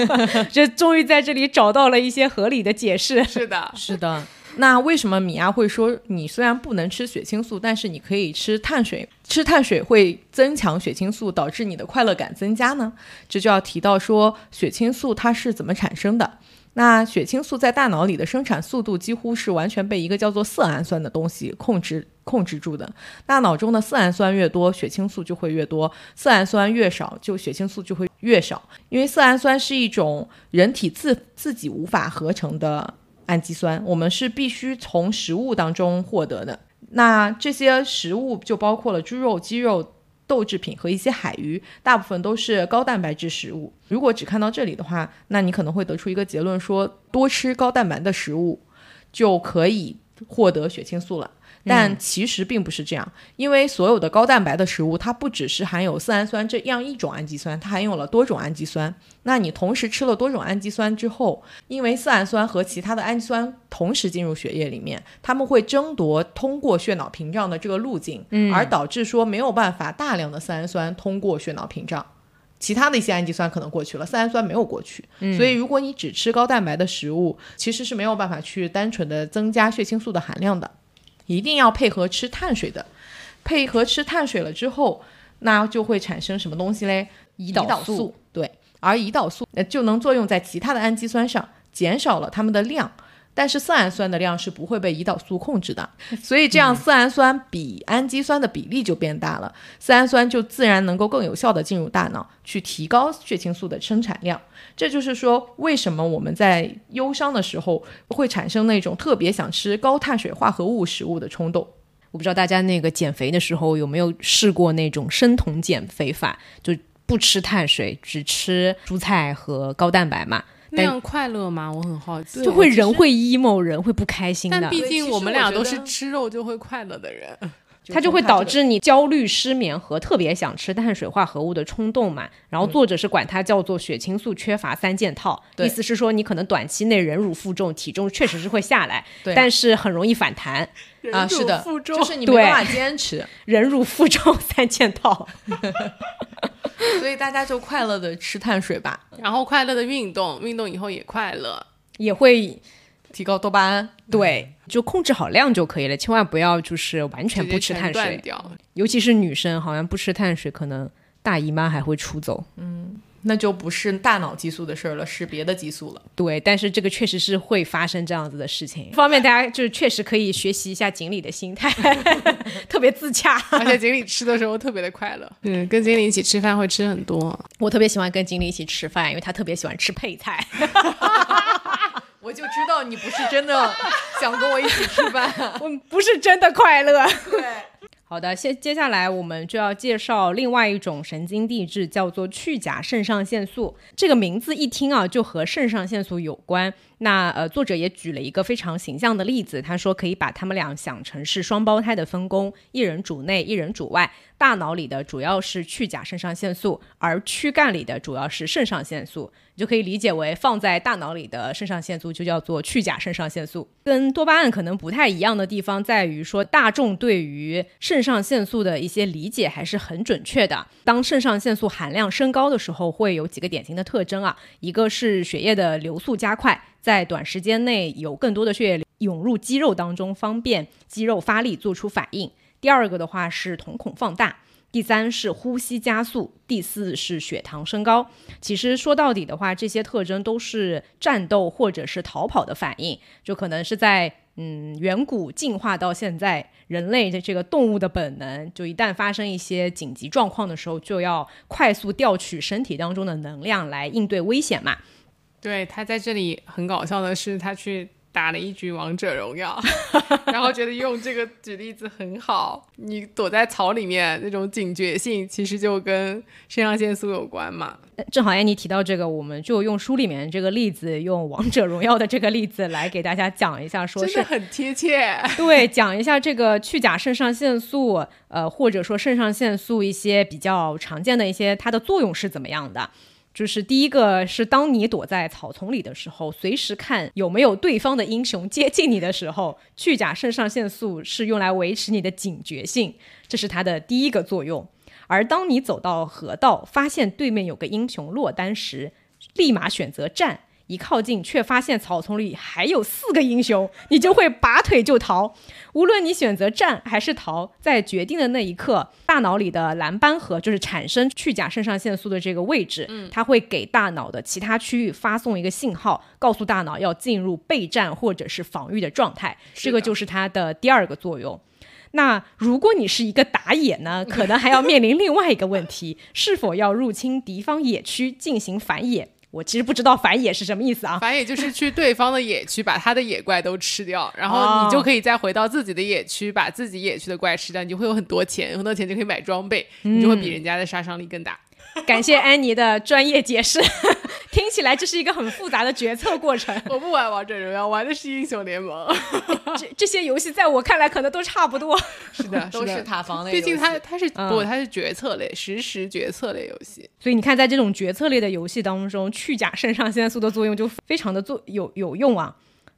这终于在这里找到了一些合理的解释。是的，是的，那为什么米娅会说你虽然不能吃血清素，但是你可以吃碳水？吃碳水会增强血清素，导致你的快乐感增加呢？这就要提到说血清素它是怎么产生的。那血清素在大脑里的生产速度几乎是完全被一个叫做色氨酸的东西控制控制住的。大脑中的色氨酸越多，血清素就会越多；色氨酸越少，就血清素就会越少。因为色氨酸是一种人体自自己无法合成的氨基酸，我们是必须从食物当中获得的。那这些食物就包括了猪肉、鸡肉。豆制品和一些海鱼，大部分都是高蛋白质食物。如果只看到这里的话，那你可能会得出一个结论：说多吃高蛋白的食物就可以获得血清素了。但其实并不是这样，因为所有的高蛋白的食物，它不只是含有色氨酸这样一种氨基酸，它含有了多种氨基酸。那你同时吃了多种氨基酸之后，因为色氨酸和其他的氨基酸同时进入血液里面，它们会争夺通过血脑屏障的这个路径，而导致说没有办法大量的色氨酸通过血脑屏障其他的一些氨基酸可能过去了，色氨酸没有过去。所以如果你只吃高蛋白的食物，其实是没有办法去单纯的增加血清素的含量的，一定要配合吃碳水的。配合吃碳水了之后，那就会产生什么东西嘞？胰岛素。对，而胰岛素呃就能作用在其他的氨基酸上，减少了它们的量。但是色氨酸的量是不会被胰岛素控制的，所以这样色氨酸比氨基酸的比例就变大了，色氨酸就自然能够更有效的进入大脑，去提高血清素的生产量。这就是说，为什么我们在忧伤的时候会产生那种特别想吃高碳水化合物食物的冲动。我不知道大家那个减肥的时候有没有试过那种生酮减肥法，就不吃碳水，只吃蔬菜和高蛋白嘛。那样快乐吗？我很好奇，就会人会 emo，人会不开心的。但毕竟我们俩都是吃肉就会快乐的人。它就会导致你焦虑、失眠和特别想吃碳水化合物的冲动嘛。然后作者是管它叫做血清素缺乏三件套，对。意思是说你可能短期内忍辱负重，体重确实是会下来，对。但是很容易反弹。啊，是的，负重。就是你没办法坚持，忍辱负重三件套，所以大家就快乐的吃碳水吧，然后快乐的运动，运动以后也快乐。也会提高多巴胺。对，就控制好量就可以了，千万不要就是完全不吃碳水，掉。尤其是女生，好像不吃碳水可能大姨妈还会出走。嗯那就不是大脑激素的事儿了，是别的激素了。对，但是这个确实是会发生这样子的事情。方面，大家就是确实可以学习一下锦鲤的心态，特别自洽。而且锦鲤吃的时候特别的快乐。嗯，跟锦鲤一起吃饭会吃很多。我特别喜欢跟锦鲤一起吃饭，因为他特别喜欢吃配菜。我就知道你不是真的 想跟我一起吃饭。我不是真的快乐。对，好的，接接下来我们就要介绍另外一种神经递质，叫做去甲肾上腺素。这个名字一听啊，就和肾上腺素有关。那呃，作者也举了一个非常形象的例子，他说可以把他们俩想成是双胞胎的分工，一人主内，一人主外。大脑里的主要是去甲肾上腺素，而躯干里的主要是肾上腺素。你就可以理解为放在大脑里的肾上腺素就叫做去甲肾上腺素。跟多巴胺可能不太一样的地方在于说，大众对于肾上腺素的一些理解还是很准确的。当肾上腺素含量升高的时候，会有几个典型的特征啊，一个是血液的流速加快，在短时间内有更多的血液涌入肌肉当中，方便肌肉发力做出反应。第二个的话是瞳孔放大。第三是呼吸加速，第四是血糖升高。其实说到底的话，这些特征都是战斗或者是逃跑的反应，就可能是在嗯远古进化到现在，人类的这个动物的本能，就一旦发生一些紧急状况的时候，就要快速调取身体当中的能量来应对危险嘛。对他在这里很搞笑的是，他去打了一局王者荣耀，然后觉得用这个举例子很好。你躲在草里面那种警觉性，其实就跟肾上腺素有关嘛。呃正好安妮提到这个，我们就用书里面这个例子，用王者荣耀的这个例子来给大家讲一下，说是很贴切。对，讲一下这个去甲肾上腺素，呃，或者说肾上腺素一些比较常见的一些它的作用是怎么样的。就是第一个是当你躲在草丛里的时候，随时看有没有对方的英雄接近你的时候，去甲肾上腺素是用来维持你的警觉性，这是它的第一个作用。而当你走到河道，发现对面有个英雄落单时，立马选择战。一靠近，却发现草丛里还有四个英雄，你就会拔腿就逃。无论你选择战还是逃，在决定的那一刻，大脑里的蓝斑核就是产生去甲肾上腺素的这个位置，它会给大脑的其他区域发送一个信号，告诉大脑要进入备战或者是防御的状态。这个就是它的第二个作用。那如果你是一个打野呢，可能还要面临另外一个问题：是否要入侵敌方野区进行反野？我其实不知道反野是什么意思啊。反野就是去对方的野区，把他的野怪都吃掉，然哦后你就可以再回到自己的野区，把自己野区的怪吃掉，你就会有很多钱，有很多钱就可以买装备，你就会比人家的杀伤力更大。感谢安妮的专业解释，听起来这是一个很复杂的决策过程。我不玩王者荣耀，玩的是英雄联盟。这这些游戏在我看来可能都差不多。是的，都是。塔防类。毕竟它它是嗯不，它是决策类，实时决策类游戏。所以你看，在这种决策类的游戏当中，去甲肾上腺素的作用就非常的作有有用啊。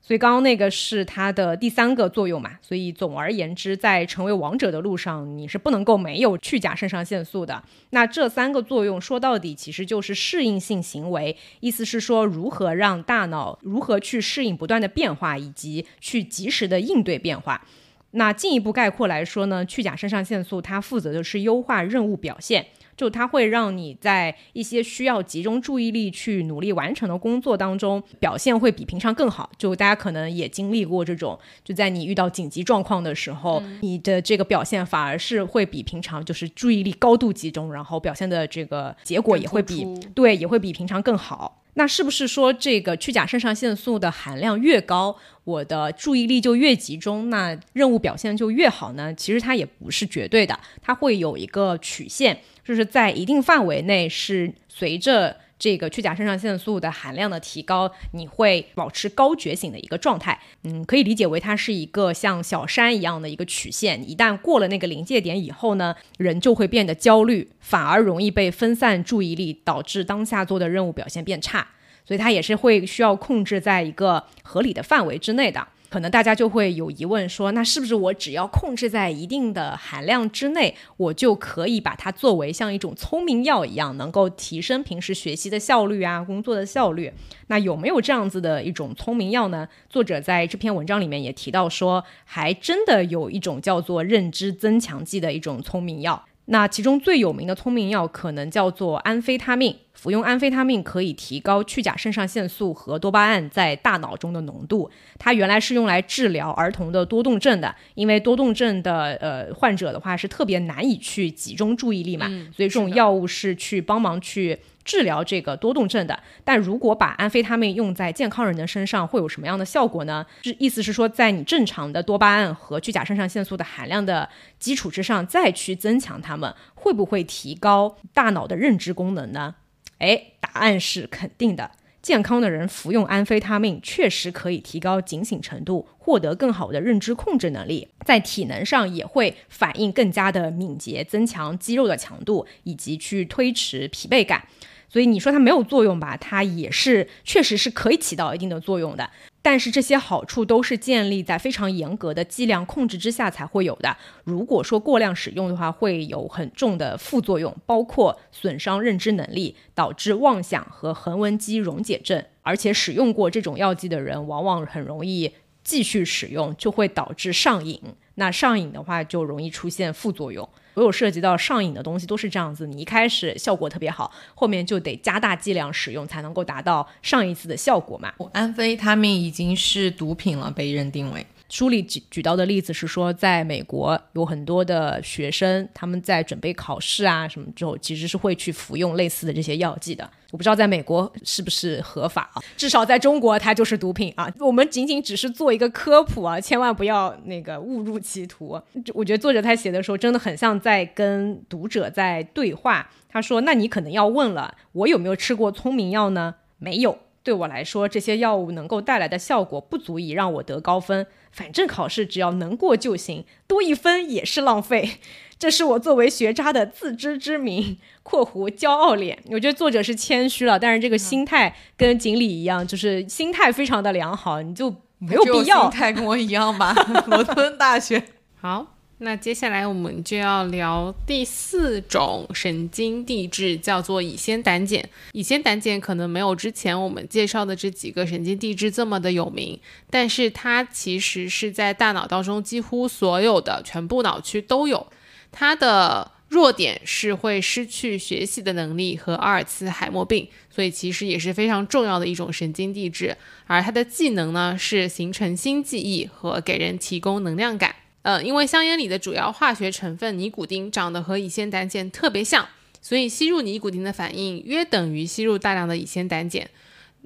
所以刚刚那个是它的第三个作用嘛，所以总而言之，在成为王者的路上，你是不能够没有去甲肾上腺素的。那这三个作用说到底其实就是适应性行为，意思是说如何让大脑如何去适应不断的变化，以及去及时的应对变化。那进一步概括来说呢，去甲肾上腺素它负责的是优化任务表现。就它会让你在一些需要集中注意力去努力完成的工作当中，表现会比平常更好。就大家可能也经历过这种，就在你遇到紧急状况的时候，你的这个表现反而是会比平常就是注意力高度集中，然后表现的这个结果也会比对也会比平常更好。那是不是说这个去甲肾上腺素的含量越高，我的注意力就越集中，那任务表现就越好呢？其实它也不是绝对的，它会有一个曲线。就是在一定范围内，是随着这个去甲肾上腺素的含量的提高，你会保持高觉醒的一个状态。嗯，可以理解为它是一个像小山一样的一个曲线。一旦过了那个临界点以后呢，人就会变得焦虑，反而容易被分散注意力，导致当下做的任务表现变差。所以它也是会需要控制在一个合理的范围之内的。可能大家就会有疑问，说那是不是我只要控制在一定的含量之内，我就可以把它作为像一种聪明药一样，能够提升平时学习的效率啊，工作的效率？那有没有这样子的一种聪明药呢？作者在这篇文章里面也提到说，还真的有一种叫做认知增强剂的一种聪明药。那其中最有名的聪明药可能叫做安非他命。服用安非他命可以提高去甲肾上腺素和多巴胺在大脑中的浓度。它原来是用来治疗儿童的多动症的，因为多动症的呃患者的话是特别难以去集中注意力嘛，所以这种药物是去帮忙去。治疗这个多动症的，但如果把安非他命用在健康人的身上，会有什么样的效果呢？是意思是说，在你正常的多巴胺和去甲肾上腺素的含量的基础之上，再去增强它们，会不会提高大脑的认知功能呢？哎，答案是肯定的。健康的人服用安非他命，确实可以提高警醒程度，获得更好的认知控制能力，在体能上也会反应更加的敏捷，增强肌肉的强度，以及去推迟疲惫感。所以你说它没有作用吧？它也是，确实是可以起到一定的作用的。但是这些好处都是建立在非常严格的剂量控制之下才会有的。如果说过量使用的话，会有很重的副作用，包括损伤认知能力，导致妄想和横纹肌溶解症。而且使用过这种药剂的人，往往很容易继续使用，就会导致上瘾。那上瘾的话，就容易出现副作用。所有涉及到上瘾的东西都是这样子，你一开始效果特别好，后面就得加大剂量使用才能够达到上一次的效果嘛。安非他命已经是毒品了，被认定为。书里举举到的例子是说，在美国有很多的学生，他们在准备考试啊什么之后，其实是会去服用类似的这些药剂的。我不知道在美国是不是合法啊？至少在中国，它就是毒品啊。我们仅仅只是做一个科普啊，千万不要那个误入歧途。我觉得作者他写的时候，真的很像在跟读者在对话。他说：“那你可能要问了，我有没有 吃过聪明药呢？没有。对我来说，这些药物能够带来的效果不足以让我得高分。”反正考试只要能过就行，多一分也是浪费。这是我作为学渣的自知之明（括弧骄傲脸）。我觉得作者是谦虚了，但是这个心态跟锦鲤一样，就是心态非常的良好，你就没有必要。心态跟我一样吧，罗 敦大学。好。那接下来我们就要聊第四种神经递质，叫做乙酰胆碱。乙酰胆碱可能没有之前我们介绍的这几个神经递质这么的有名，但是它其实是在大脑当中几乎所有的全部脑区都有。它的弱点是会失去学习的能力和阿尔茨海默病，所以其实也是非常重要的一种神经递质。而它的技能呢是形成新记忆和给人提供能量感。呃，因为香烟里的主要化学成分尼古丁长得和乙酰胆碱特别像，所以吸入尼古丁的反应约等于吸入大量的乙酰胆碱。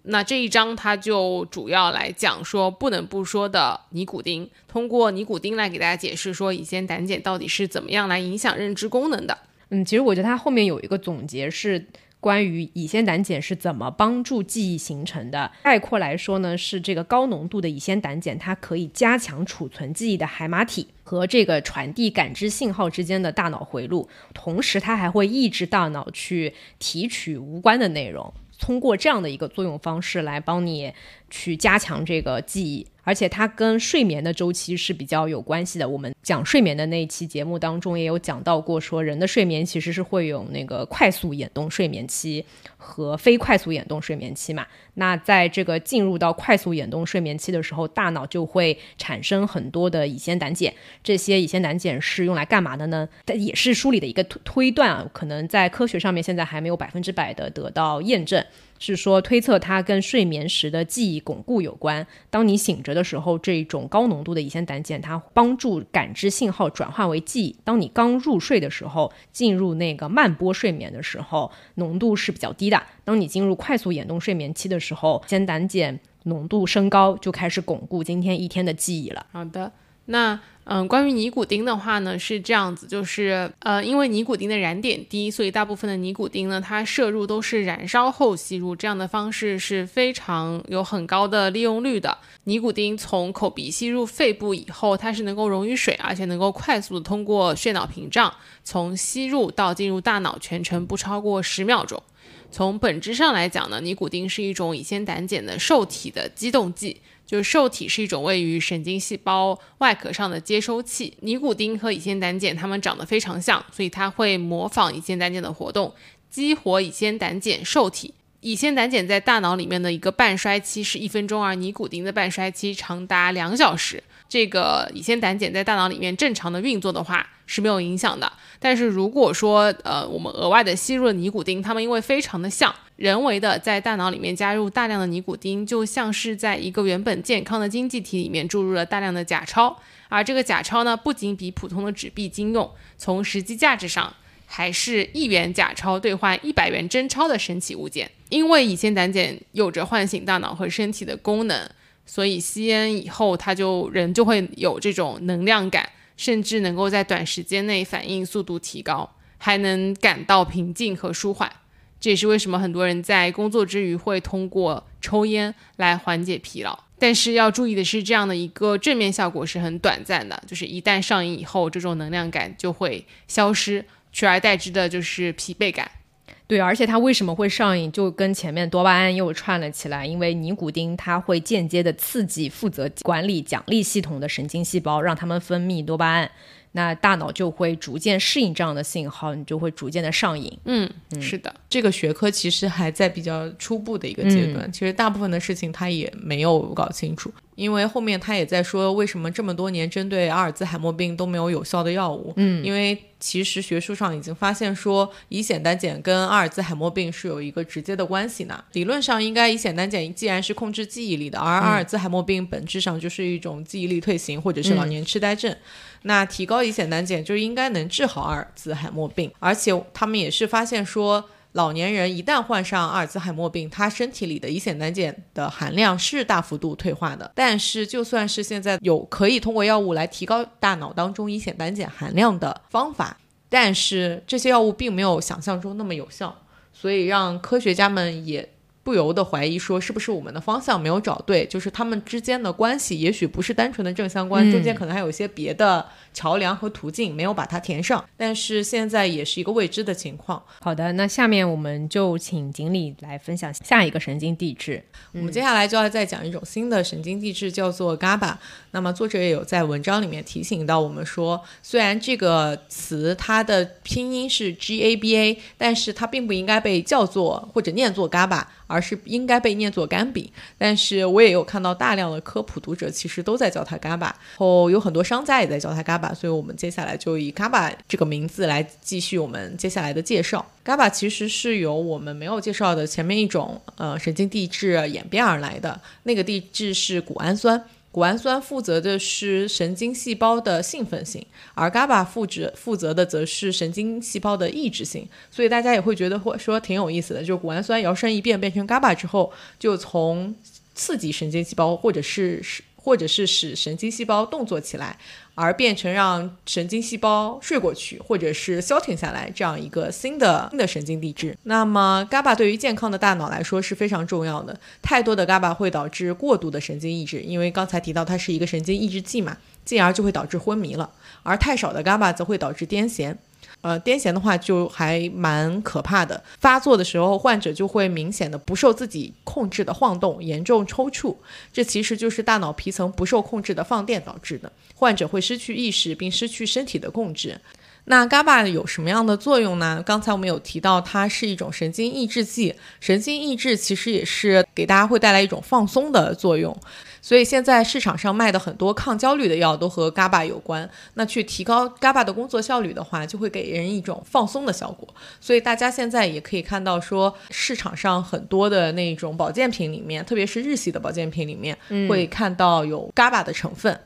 那这一章它就主要来讲说不能不说的尼古丁，通过尼古丁来给大家解释说乙酰胆碱到底是怎么样来影响认知功能的。嗯，其实我觉得它后面有一个总结是。关于乙酰胆碱是怎么帮助记忆形成的？概括来说呢，是这个高浓度的乙酰胆碱，它可以加强储存记忆的海马体和这个传递感知信号之间的大脑回路，同时它还会抑制大脑去提取无关的内容。通过这样的一个作用方式来帮你去加强这个记忆。而且它跟睡眠的周期是比较有关系的。我们讲睡眠的那一期节目当中也有讲到过，说人的睡眠其实是会有那个快速眼动睡眠期和非快速眼动睡眠期嘛。那在这个进入到快速眼动睡眠期的时候，大脑就会产生很多的乙酰胆碱。这些乙酰胆碱是用来干嘛的呢？但也是书里的一个推推断啊，可能在科学上面现在还没有百分之百的得到验证。是说推测它跟睡眠时的记忆巩固有关。当你醒着的时候，这种高浓度的乙酰胆碱它帮助感知信号转化为记忆。当你刚入睡的时候，进入那个慢波睡眠的时候，浓度是比较低的。当你进入快速眼动睡眠期的时候，酰胆碱浓度升高，就开始巩固今天一天的记忆了。好的，那。嗯，关于尼古丁的话呢，是这样子，就是呃，因为尼古丁的燃点低，所以大部分的尼古丁呢，它摄入都是燃烧后吸入，这样的方式是非常有很高的利用率的。尼古丁从口鼻吸入肺部以后，它是能够溶于水，而且能够快速的通过血脑屏障，从吸入到进入大脑全程不超过十秒钟。从本质上来讲呢，尼古丁是一种乙酰胆碱的受体的激动剂。就是受体是一种位于神经细胞外壳上的接收器。尼古丁和乙酰胆碱它们长得非常像，所以它会模仿乙酰胆碱的活动，激活乙酰胆碱受体。乙酰胆碱在大脑里面的一个半衰期是一分钟，而尼古丁的半衰期长达两小时。这个乙酰胆碱在大脑里面正常的运作的话是没有影响的。但是如果说呃我们额外的吸入了尼古丁，它们因为非常的像。人为的在大脑里面加入大量的尼古丁，就像是在一个原本健康的经济体里面注入了大量的假钞。而这个假钞呢，不仅比普通的纸币经用，从实际价值上还是一元假钞兑换一百元真钞的神奇物件。因为乙酰胆碱有着唤醒大脑和身体的功能，所以吸烟以后，他就人就会有这种能量感，甚至能够在短时间内反应速度提高，还能感到平静和舒缓。这也是为什么很多人在工作之余会通过抽烟来缓解疲劳。但是要注意的是，这样的一个正面效果是很短暂的，就是一旦上瘾以后，这种能量感就会消失，取而代之的就是疲惫感。对，而且它为什么会上瘾，就跟前面多巴胺又串了起来，因为尼古丁它会间接的刺激负责管理奖励系统的神经细胞，让它们分泌多巴胺。那大脑就会逐渐适应这样的信号，你就会逐渐的上瘾。嗯，是的，这个学科其实还在比较初步的一个阶段，其实大部分的事情他也没有搞清楚。因为后面他也在说，为什么这么多年针对阿尔兹海默病都没有有效的药物？嗯，因为其实学术上已经发现说，乙酰胆碱跟阿尔兹海默病是有一个直接的关系呢。理论上应该乙酰胆碱既然是控制记忆力的，而阿尔兹海默病本质上就是一种记忆力退行或者是老年痴呆症，那提高乙酰胆碱就应该能治好阿尔兹海默病。而且他们也是发现说。老年人一旦患上阿尔兹海默病，他身体里的乙酰胆碱的含量是大幅度退化的。但是，就算是现在有可以通过药物来提高大脑当中乙酰胆碱含量的方法，但是这些药物并没有想象中那么有效，所以让科学家们也。不由得怀疑说，是不是我们的方向没有找对？就是他们之间的关系，也许不是单纯的正相关，中间可能还有一些别的桥梁和途径没有把它填上。但是现在也是一个未知的情况。好的，那下面我们就请锦鲤来分享下一个神经递质。我们接下来就要再讲一种新的神经递质，叫做 GABA。那么作者也有在文章里面提醒到我们说，虽然这个词它的拼音是 GABA，但是它并不应该被叫做或者念作 GABA。而是应该被念作干饼，但是我也有看到大量的科普读者其实都在叫它 GABA，后有很多商家也在叫它 GABA，所以我们接下来就以 GABA 这个名字来继续我们接下来的介绍。GABA 其实是由我们没有介绍的前面一种呃神经递质演变而来的，那个递质是谷氨酸。谷氨酸负责的是神经细胞的兴奋性，而 GABA 负责负责的则是神经细胞的抑制性。所以大家也会觉得或说挺有意思的，就是谷氨酸摇身一变变成 GABA 之后，就从刺激神经细胞，或者是是或者是使神经细胞动作起来。而变成让神经细胞睡过去，或者是消停下来这样一个新的新的神经递质。那么，GABA 对于健康的大脑来说是非常重要的。太多的 GABA 会导致过度的神经抑制，因为刚才提到它是一个神经抑制剂嘛，进而就会导致昏迷了。而太少的 GABA 则会导致癫痫。呃，癫痫的话就还蛮可怕的，发作的时候患者就会明显的不受自己控制的晃动，严重抽搐，这其实就是大脑皮层不受控制的放电导致的，患者会失去意识并失去身体的控制。那 GABA 有什么样的作用呢？刚才我们有提到，它是一种神经抑制剂。神经抑制其实也是给大家会带来一种放松的作用。所以现在市场上卖的很多抗焦虑的药都和 GABA 有关。那去提高 GABA 的工作效率的话，就会给人一种放松的效果。所以大家现在也可以看到，说市场上很多的那种保健品里面，特别是日系的保健品里面，会看到有 GABA 的成分。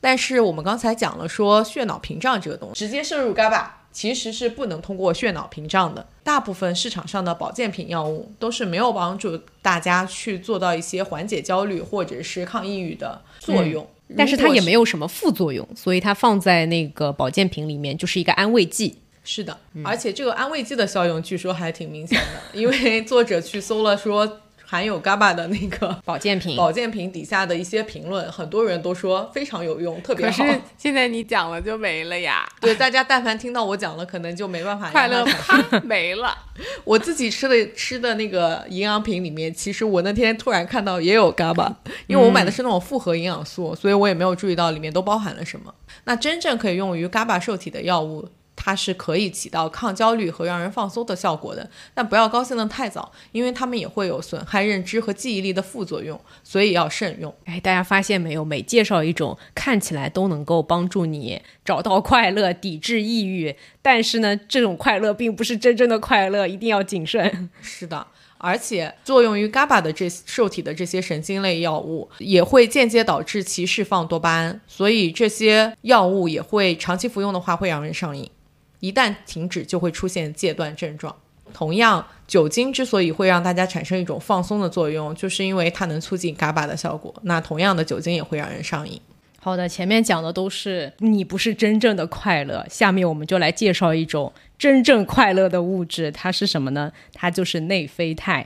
但是我们刚才讲了，说血脑屏障这个东西，直接摄入 GABA 其实是不能通过血脑屏障的。大部分市场上的保健品药物都是没有帮助大家去做到一些缓解焦虑或者是抗抑郁的作用。但是它也没有什么副作用，所以它放在那个保健品里面就是一个安慰剂。是的，而且这个安慰剂的效用据说还挺明显的，因为作者去搜了说。含有 GABA 的那个 保健品，保健品底下的一些评论，很多人都说非常有用，特别好。可是现在你讲了就没了呀？对，大家但凡听到我讲了，可能就没办法快乐啪没了。我自己吃的吃的那个营养品里面，其实我那天突然看到也有 GABA，因为我买的是那种复合营养素，所以我也没有注意到里面都包含了什么。那真正可以用于 GABA 受体的药物。它是可以起到抗焦虑和让人放松的效果的，但不要高兴的太早，因为它们也会有损害认知和记忆力的副作用，所以要慎用。哎，大家发现没有？每介绍一种看起来都能够帮助你找到快乐、抵制抑郁，但是呢，这种快乐并不是真正的快乐，一定要谨慎。是的，而且作用于 GABA 的这受体的这些神经类药物，也会间接导致其释放多巴胺，所以这些药物也会长期服用的话会让人上瘾。一旦停止，就会出现戒断症状。同样，酒精之所以会让大家产生一种放松的作用，就是因为它能促进 GABA 的效果。那同样的，酒精也会让人上瘾。好的，前面讲的都是你不是真正的快乐，下面我们就来介绍一种真正快乐的物质，它是什么呢？它就是内啡肽。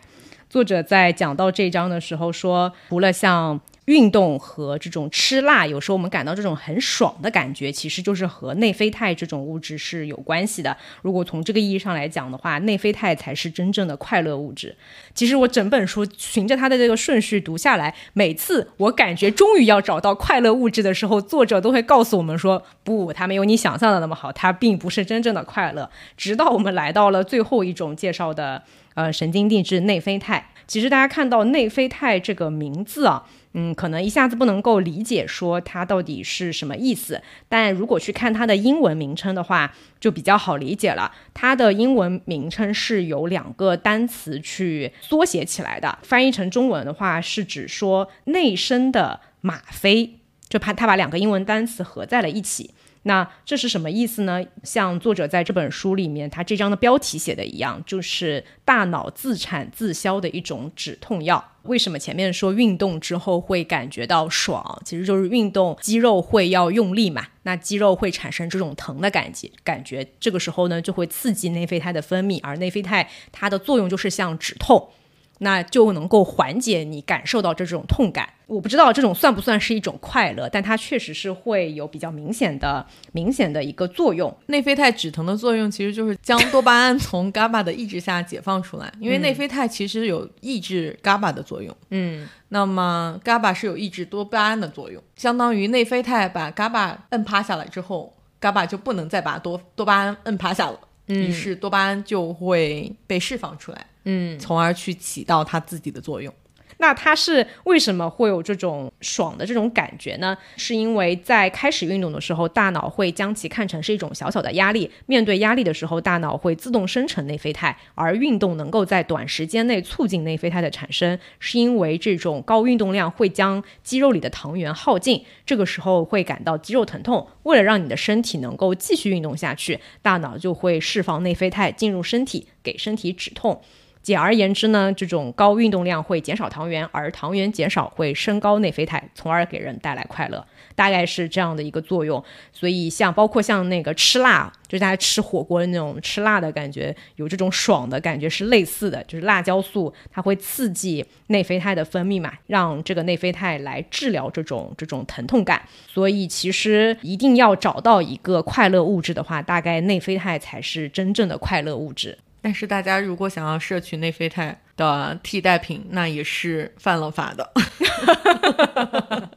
作者在讲到这章的时候说，除了像运动和这种吃辣，有时候我们感到这种很爽的感觉，其实就是和内啡肽这种物质是有关系的。如果从这个意义上来讲的话，内啡肽才是真正的快乐物质。其实我整本书循着它的这个顺序读下来，每次我感觉终于要找到快乐物质的时候，作者都会告诉我们说，不，它没有你想象的那么好，它并不是真正的快乐。直到我们来到了最后一种介绍的，呃，神经递质内啡肽。其实大家看到内啡肽这个名字啊。嗯，可能一下子不能够理解说它到底是什么意思，但如果去看它的英文名称的话，就比较好理解了。它的英文名称是由两个单词去缩写起来的，翻译成中文的话是指说内生的吗啡，就怕它把两个英文单词合在了一起。那这是什么意思呢？像作者在这本书里面，他这章的标题写的一样，就是大脑自产自销的一种止痛药。为什么前面说运动之后会感觉到爽？其实就是运动肌肉会要用力嘛，那肌肉会产生这种疼的感觉，感觉这个时候呢就会刺激内啡肽的分泌，而内啡肽它的作用就是像止痛。那就能够缓解你感受到这种痛感。我不知道这种算不算是一种快乐，但它确实是会有比较明显的、明显的一个作用。内啡肽止疼的作用其实就是将多巴胺从 GABA 的抑制下解放出来，因为内啡肽其实有抑制 GABA 的作用。嗯，那么 GABA 是有抑制多巴胺的作用，相当于内啡肽把 GABA 摁趴下来之后，GABA 就不能再把多多巴胺摁趴下了。于是多巴胺就会被释放出来，嗯，从而去起到它自己的作用。那它是为什么会有这种爽的这种感觉呢？是因为在开始运动的时候，大脑会将其看成是一种小小的压力。面对压力的时候，大脑会自动生成内啡肽，而运动能够在短时间内促进内啡肽的产生，是因为这种高运动量会将肌肉里的糖原耗尽，这个时候会感到肌肉疼痛。为了让你的身体能够继续运动下去，大脑就会释放内啡肽进入身体，给身体止痛。简而言之呢，这种高运动量会减少糖原，而糖原减少会升高内啡肽，从而给人带来快乐，大概是这样的一个作用。所以像包括像那个吃辣，就是大家吃火锅的那种吃辣的感觉，有这种爽的感觉是类似的，就是辣椒素它会刺激内啡肽的分泌嘛，让这个内啡肽来治疗这种这种疼痛感。所以其实一定要找到一个快乐物质的话，大概内啡肽才是真正的快乐物质。但是大家如果想要摄取内啡肽的替代品，那也是犯了法的。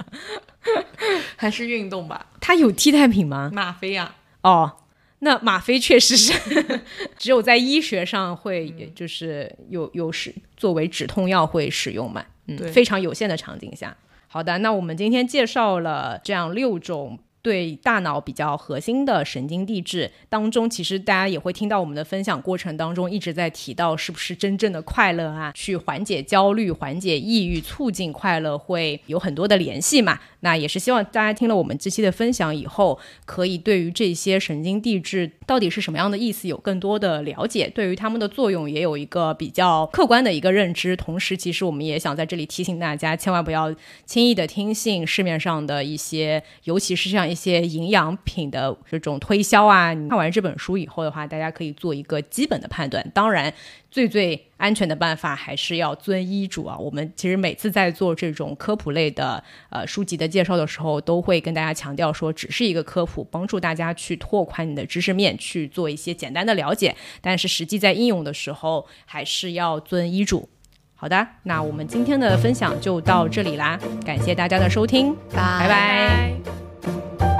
还是运动吧，它有替代品吗？吗啡呀。哦，那吗啡确实是 只有在医学上会，就是有有使作为止痛药会使用嘛。嗯，非常有限的场景下。好的，那我们今天介绍了这样六种。对大脑比较核心的神经递质当中，其实大家也会听到我们的分享过程当中一直在提到，是不是真正的快乐啊？去缓解焦虑、缓解抑郁、促进快乐，会有很多的联系嘛？那也是希望大家听了我们这期的分享以后，可以对于这些神经递质到底是什么样的意思有更多的了解，对于它们的作用也有一个比较客观的一个认知。同时，其实我们也想在这里提醒大家，千万不要轻易的听信市面上的一些，尤其是像。一些营养品的这种推销啊，看完这本书以后的话，大家可以做一个基本的判断。当然，最最安全的办法还是要遵医嘱啊。我们其实每次在做这种科普类的呃书籍的介绍的时候，都会跟大家强调说，只是一个科普，帮助大家去拓宽你的知识面，去做一些简单的了解。但是实际在应用的时候，还是要遵医嘱。好的，那我们今天的分享就到这里啦，感谢大家的收听，拜拜。you